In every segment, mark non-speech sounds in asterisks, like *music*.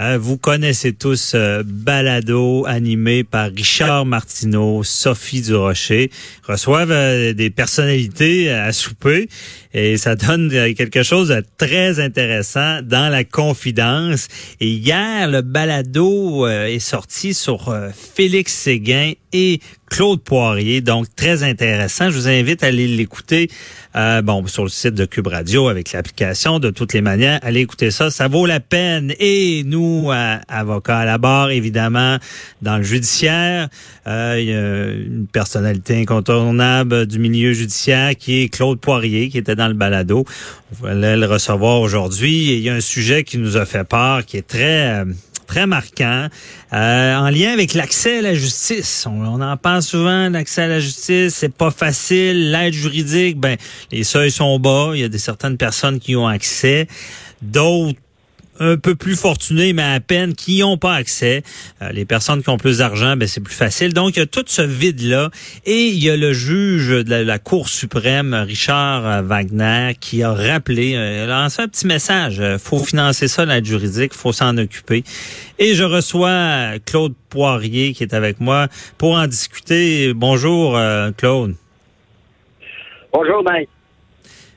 Euh, vous connaissez tous euh, Balado animé par Richard Martineau, Sophie Durocher, reçoivent euh, des personnalités à souper et ça donne quelque chose de très intéressant dans la confidence. Et hier, le Balado est sorti sur Félix Séguin et Claude Poirier, donc très intéressant. Je vous invite à aller l'écouter euh, bon sur le site de Cube Radio avec l'application. De toutes les manières, allez écouter ça, ça vaut la peine. Et nous, euh, avocats à la barre, évidemment, dans le judiciaire, euh, il y a une personnalité incontournable du milieu judiciaire qui est Claude Poirier, qui était dans le balado. On va le recevoir aujourd'hui. Il y a un sujet qui nous a fait peur, qui est très euh, très marquant, euh, en lien avec l'accès à la justice. On, en parle souvent, l'accès à la justice, c'est pas facile. L'aide juridique, ben les seuils sont bas. Il y a des certaines personnes qui ont accès, d'autres un peu plus fortunés, mais à peine, qui n'ont pas accès. Euh, les personnes qui ont plus d'argent, ben, c'est plus facile. Donc, il y a tout ce vide-là. Et il y a le juge de la, Cour suprême, Richard euh, Wagner, qui a rappelé, euh, lancé un petit message. Euh, faut financer ça, l'aide juridique, faut s'en occuper. Et je reçois Claude Poirier, qui est avec moi, pour en discuter. Bonjour, Claude. Bonjour, Mike.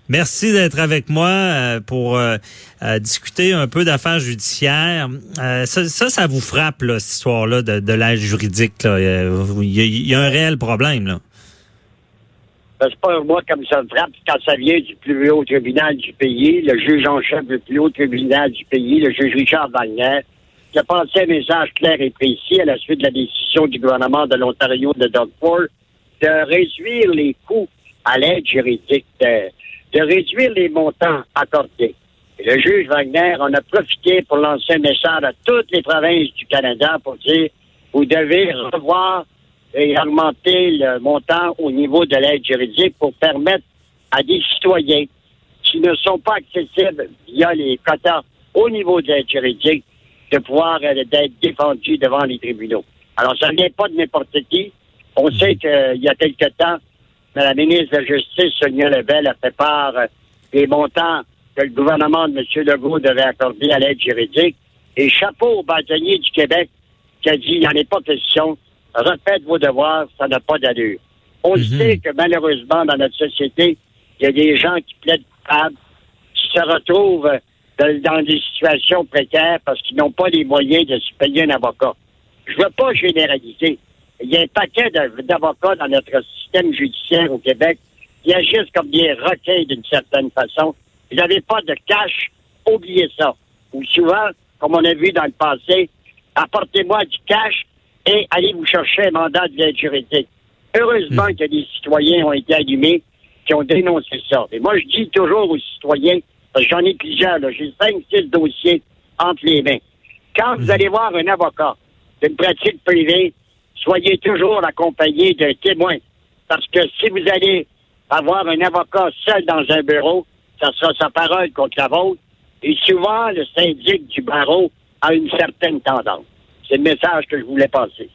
Merci d'être avec moi euh, pour euh, euh, discuter un peu d'affaires judiciaires. ça, ça, vous frappe, là, cette histoire-là de, de l'aide juridique. Là. Il, y a, un réel problème. Là. Ben, c'est pas moi comme ça me frappe quand ça vient du plus haut tribunal du pays, le juge en chef du plus haut tribunal du pays, le juge Richard Wagner, qui a passé un message clair et précis à la suite de la décision du gouvernement de l'Ontario de Doug Ford de réduire les coûts à l'aide juridique de réduire les montants accordés. le juge Wagner en a profité pour lancer un message à toutes les provinces du Canada pour dire vous devez revoir et augmenter le montant au niveau de l'aide juridique pour permettre à des citoyens qui ne sont pas accessibles via les quotas au niveau de l'aide juridique de pouvoir euh, être défendus devant les tribunaux. Alors, ça ne vient pas de n'importe qui. On sait qu'il y a quelque temps, la ministre de la Justice, Sonia Lebel, a fait part euh, des montants que le gouvernement de M. Legault devait accorder à l'aide juridique. Et chapeau au bâtonnier du Québec qui a dit, il n'y en est pas question, refaites vos devoirs, ça n'a pas d'allure. On mhm. sait que malheureusement, dans notre société, il y a des gens qui plaident coupables, qui se retrouvent dans des situations précaires parce qu'ils n'ont pas les moyens de se payer un avocat. Je ne veux pas généraliser. Il y a un paquet d'avocats dans notre système judiciaire au Québec qui agissent comme des requins d'une certaine façon. Vous n'avez pas de cash, oubliez ça. Ou souvent, comme on a vu dans le passé, apportez-moi du cash et allez vous chercher un mandat de l'aide juridique. Heureusement hmm. que des citoyens ont été allumés qui ont dénoncé ça. Et moi, je dis toujours aux citoyens, parce que j'en ai plusieurs, j'ai cinq, six dossiers entre les mains. Quand vous hmm. allez voir un avocat d'une pratique privée, soyez toujours accompagné d'un témoin. Parce que si vous allez avoir un avocat seul dans un bureau, ça sera sa parole contre la vôtre. Et souvent, le syndic du barreau a une certaine tendance. C'est le message que je voulais passer.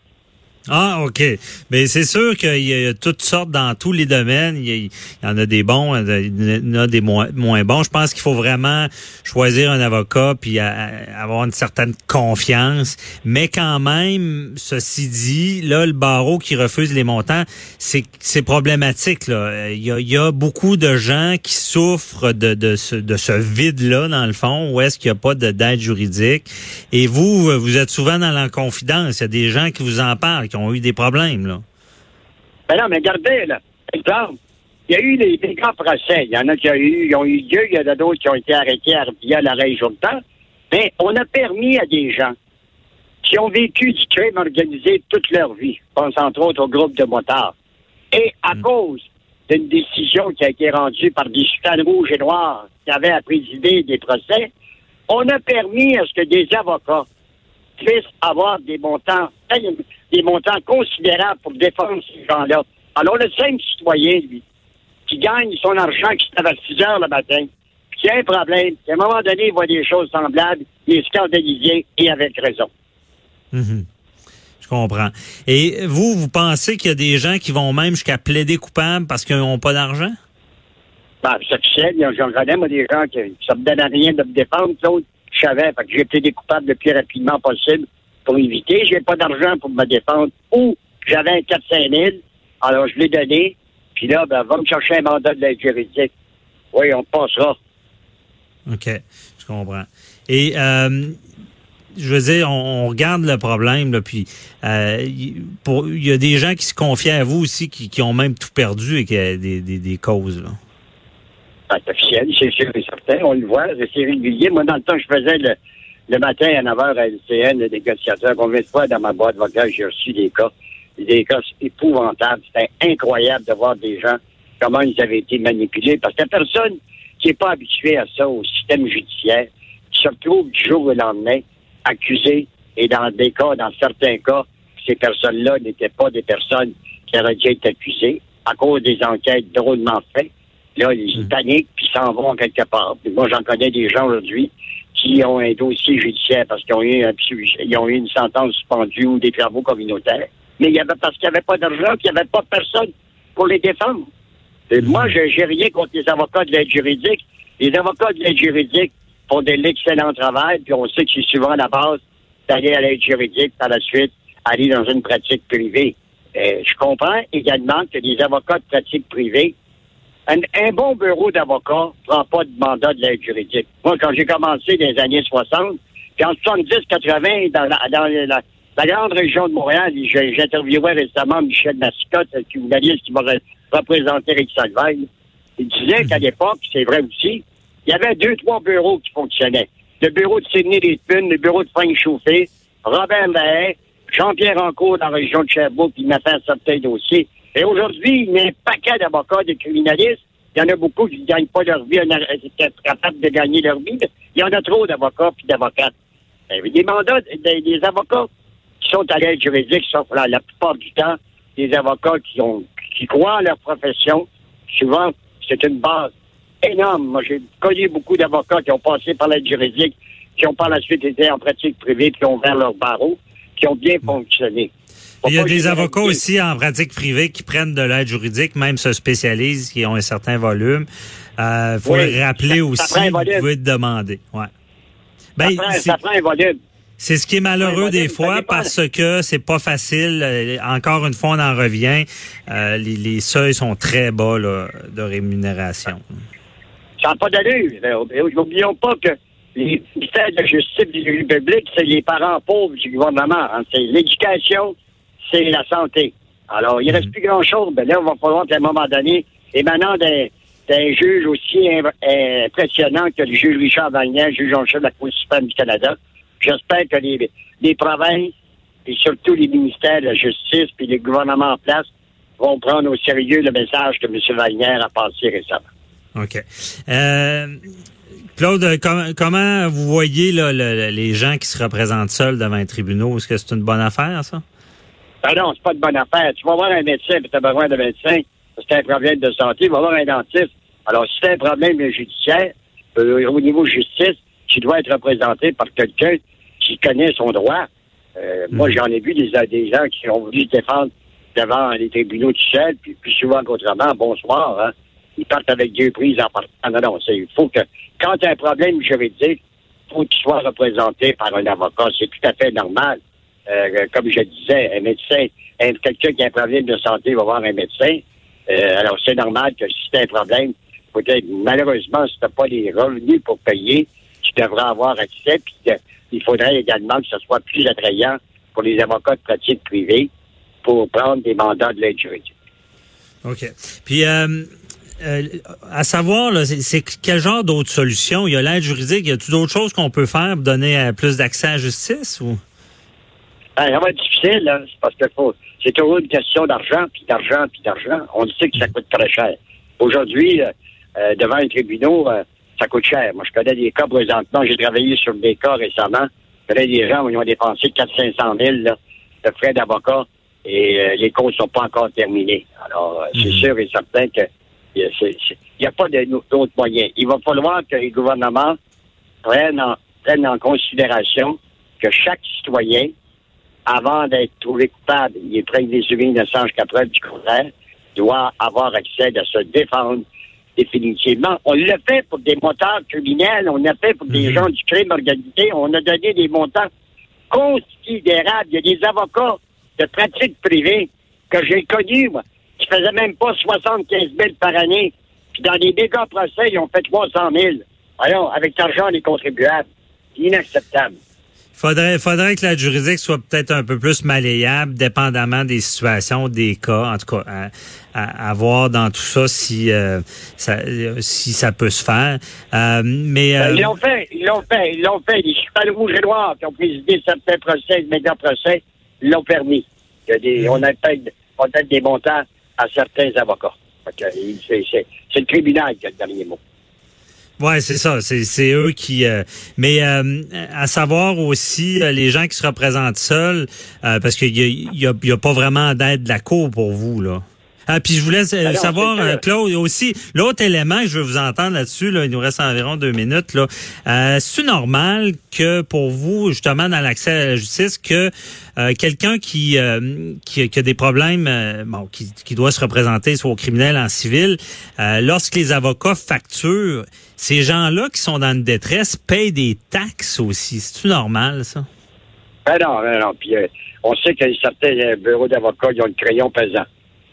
Ah, OK. Mais c'est sûr qu'il y a toutes sortes dans tous les domaines. Il y, en a des bons, il y en a des moins, bons. Je pense qu'il faut vraiment choisir un avocat puis avoir une certaine confiance. Mais quand même, ceci dit, là, le barreau qui refuse les montants, c'est problématique. Là. Il, y a, beaucoup de gens qui souffrent de, de ce, de ce vide-là, dans le fond, où est-ce qu'il n'y a pas d'aide juridique. Et vous, vous êtes souvent dans la confidence. Il y a des gens qui vous en parlent qui ont eu des problèmes, là. Ben non, mais regardez, là, exemple, il y a eu des, grands procès. Il y en a qui ont eu, ont eu lieu, il y en a d'autres qui ont été arrêtés via la région de temps. Mais on a permis à des gens qui ont vécu du crime organisé toute leur vie, je pense entre autres au groupe de motards, et à mm. cause d'une décision qui a été rendue par des chutanes rouges et noirs qui avaient à présider des procès, on a permis à ce que des avocats puissent avoir des montants, des montants considérables pour défendre ces gens-là. Alors, le simple citoyen, lui, qui gagne son argent, qui se lève à 6 heures le matin, qui a un problème, qu'à un moment donné, il voit des choses semblables, il est scandalisé et avec raison. Mhm. Je comprends. Et vous, vous pensez qu'il y a des gens qui vont même jusqu'à plaider coupable parce qu'ils n'ont pas d'argent? Ben, c'est officiel. J'en connais, moi, des gens qui ça me donne à rien de me défendre. Claude, je savais. Fait que j'ai plaidé coupable le plus rapidement possible pour éviter. J'ai pas d'argent pour me défendre. Ou j'avais un 4-5 000. Alors, je l'ai donné. Puis là, ben, va me chercher un mandat de l'aide juridique. Oui, on passera. OK. Je comprends. Et, euh, je veux dire, on, regarde le problème, là, puis euh, il y a des gens qui se confient à vous aussi, qui, ont même tout perdu et qui ont des, des, causes. Là. C'est officiel, c'est sûr et certain. On le voit, c'est régulier. Moi, dans le temps, je faisais le, le matin à 9h à LCN, le négociateur. Combien de fois dans ma boîte vocale, j'ai reçu des cas, des cas épouvantables. C'était incroyable de voir des gens, comment ils avaient été manipulés. Parce que la personne qui n'est pas habituée à ça, au système judiciaire, qui se retrouve du jour au lendemain accusée, et dans des cas, dans certains cas, ces personnes-là n'étaient pas des personnes qui auraient déjà été accusées à cause des enquêtes drôlement faites. Là, ils mmh. paniquent puis s'en vont quelque part. moi, j'en connais des gens aujourd'hui qui ont un dossier judiciaire parce qu'ils ont eu ils ont eu une sentence suspendue ou des travaux communautaires. Mais il y avait parce qu'il n'y avait pas d'argent, qu'il n'y avait pas personne pour les défendre. Et mm. Moi, j'ai rien contre les avocats de l'aide juridique. Les avocats de l'aide juridique font de l'excellent travail, puis on sait que c'est souvent la base d'aller à l'aide juridique par la suite, aller dans une pratique privée. Euh, je comprends également que les avocats de pratique privée un, bon bureau d'avocat prend pas de mandat de l'aide juridique. Moi, quand j'ai commencé dans les années 60, puis en 70-80, dans, la, dans la, grande région de Montréal, j'interviewais récemment Michel Massicotte, un criminaliste qui m'a représenté Rick Salveille. Il disait qu'à mhm. l'époque, c'est vrai aussi, il y avait deux, trois bureaux qui fonctionnaient. Le bureau de Sidney Pun, le bureau de Frank Chauffé, Robert Mahay, Jean-Pierre Rancourt dans la région de Sherbrooke, qui m'a fait un certain dossier. Et aujourd'hui, il y a un paquet d'avocats, de criminalistes. Il y en a beaucoup qui ne gagnent pas leur vie, qui sont capables de gagner leur vie. il y en a trop d'avocats et d'avocates. Des mandats, des, avocats qui sont à l'aide juridique sont la, la, plupart du temps des avocats qui ont qui croient en leur profession. Souvent, c'est une base énorme. Moi, j'ai connu beaucoup d'avocats qui ont passé par l'aide juridique, qui ont par la suite été en pratique privée, qui ont ouvert leur barreau, qui ont bien fonctionné. Il y a des avocats aussi en pratique privée qui prennent de l'aide juridique, même se spécialisent, qui ont un certain volume. Il euh, faut le rappeler aussi, vous pouvez demander. Ouais. Ben, ça, prend, un volume. C'est ce qui est malheureux des fois parce que c'est pas facile. Euh, encore une fois, on en revient. Euh, les, seuils sont très bas de rémunération. Ça n'a pas d'allure. N'oublions pas que les ministères de justice du République, c'est les parents pauvres du gouvernement. Hein. C'est l'éducation, c'est la santé. Alors, il ne reste mhm. plus grand-chose. Ben là, il va falloir qu'à un moment donné, émanant d'un, d'un juge aussi impressionnant que le juge Richard Wagner, juge en chef de la Cour suprême du Canada, j'espère que les, les provinces et surtout les ministères de la justice puis les gouvernements en place vont prendre au sérieux le message que M. Wagner a passé récemment. OK. Euh, Claude, comment vous voyez là, les gens qui se représentent seuls devant un tribunal? Est-ce que c'est une bonne affaire, ça? Ben non, c'est pas une bonne affaire. Tu vas voir un médecin, puis tu as besoin de médecin, c'est un problème de santé, tu vas voir un dentiste. Alors, si c'est un problème judiciaire, euh, au niveau justice, tu dois être représenté par quelqu'un qui connaît son droit. Euh, Moi, hmm. j'en ai vu des, des gens qui ont voulu se défendre devant les tribunaux du ciel, puis plus souvent qu'autrement, bonsoir, hein, ils partent avec deux prises en partant. Non, non, il faut que, quand tu as un problème juridique, il faut que tu sois représenté par un avocat. C'est tout à fait normal. Euh, comme je disais, un médecin, quelqu'un qui a un problème de santé va voir un médecin. Euh, alors, c'est normal que si tu as un problème, peut-être, malheureusement, si tu n'as pas les revenus pour payer, tu devras avoir accès. Puis, il faudrait également que ce soit plus attrayant pour les avocats de pratique privée pour prendre des mandats de l'aide juridique. OK. Puis, euh, à savoir, c'est quel genre d'autres solutions? Il y a l'aide juridique, y a-t-il d'autres choses qu'on peut faire pour donner plus d'accès à la justice ou? Ben, ça va être difficile, là, parce que c'est toujours une question d'argent, puis d'argent, puis d'argent. On sait que ça coûte très cher. Aujourd'hui, euh, euh, devant un tribunal, euh, ça coûte cher. Moi, je connais des cas présentement. J'ai travaillé sur des cas récemment. Je connais des gens où ils ont dépensé 400-500 000 de frais d'avocat et les causes sont pas encore terminées. Alors, c'est mhm. sûr et certain que Il n'y a pas d'autres moyens. Il va falloir que les gouvernements prennent en, prennent en considération que chaque citoyen, avant d'être trouvé coupable, il est prêt des innocents jusqu'à preuve du contraire, doit avoir accès à se défendre définitivement. On l'a fait pour des motards criminels, on l'a fait pour des Mhm. gens du crime organisé, on a donné des montants considérables. Il y a des avocats de pratique privée que j'ai connus, moi, qui faisaient même pas 75 000 par année. Puis dans les méga procès, ils ont fait 300 000. Voyons, avec l'argent des contribuables. C'est inacceptable. Faudrait, faudrait que la juridique soit peut-être un peu plus malléable, dépendamment des situations, des cas, en tout cas, à, à, à voir dans tout ça si euh, ça, si ça peut se faire. Euh, mais Ben, euh, Ils l'ont fait, ils l'ont fait, ils l'ont fait. Les chevals rouges et noirs qui ont présidé certains procès, méga procès, ils l'ont permis. Il y a des, on a fait, on a fait des montants à certains avocats. C'est le tribunal qui a le dernier mot. Ouais, c'est ça. C'est, eux qui. euh, mais euh, à savoir aussi euh, les gens qui se représentent seuls, euh, parce qu'il y a, y a, y a pas vraiment d'aide de la cour pour vous là. Ah, puis je voulais Ben savoir, euh, Claude, aussi, l'autre élément, je veux vous entendre là-dessus, là, il nous reste environ deux minutes. Là. Euh, c'est normal que pour vous, justement, dans l'accès à la justice, que euh, quelqu'un qui, euh, qui, qui a des problèmes, euh, bon, qui, qui doit se représenter soit au criminel, en civil, euh, lorsque les avocats facturent, ces gens-là qui sont dans une détresse payent des taxes aussi. C'est-tu normal, ça? Ben non, ben non. Puis euh, on sait que certains euh, bureaux d'avocats, ils ont le crayon pesant.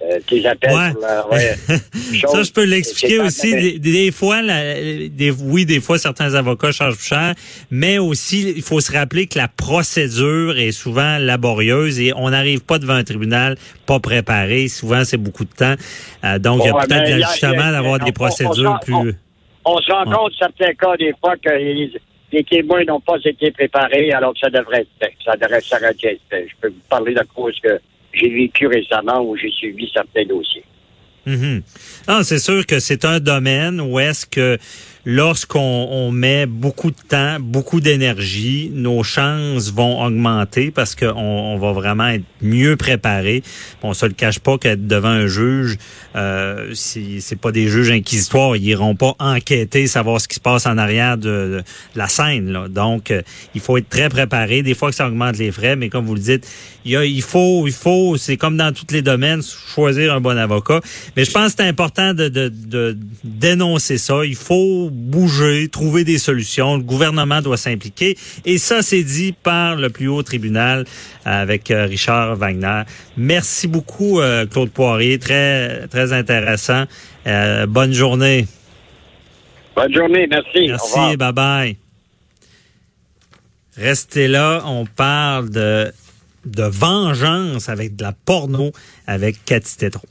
Euh, tes appels Ouais. pour la- ouais, *laughs* chose, ça, je peux l'expliquer aussi. Des, des fois, la- des, oui, des fois, certains avocats chargent plus cher, mais aussi, il faut se rappeler que la procédure est souvent laborieuse et on n'arrive pas devant un tribunal pas préparé. Souvent, c'est beaucoup de temps. Euh, donc, il y a ouais, peut-être a- d'avoir on- des on- procédures on- plus... on- se rend compte, certains cas, des fois, que les, les témoins n'ont pas été préparés alors que ça devrait être fait. Ça devrait s'arrêter. Je peux vous parler de cause que j'ai vécu récemment où j'ai suivi certains dossiers. Mhm. Ah, c'est sûr que c'est un domaine où est-ce que lorsqu'on on met beaucoup de temps, beaucoup d'énergie, nos chances vont augmenter parce qu'on on va vraiment être mieux préparé. On se le cache pas qu'être devant un juge, euh, c'est pas des juges inquisitoires, ils iront pas enquêter, savoir ce qui se passe en arrière de, de- de la scène. Là. Donc, euh, il faut être très préparé. Des fois que ça augmente les frais, mais comme vous le dites, il, y a, il faut, il faut, c'est comme dans tous les domaines, choisir un bon avocat. Mais je pense que c'est important de, de dénoncer ça. Il faut bouger, trouver des solutions. Le gouvernement doit s'impliquer. Et ça, c'est dit par le plus haut tribunal avec euh, Richard Wagner. Merci beaucoup, euh, Claude Poirier. Très, très intéressant. Euh, bonne journée. Bonne journée, merci. Merci, bye bye. Restez là, on parle de, de vengeance avec de la porno avec Cathy Tétro.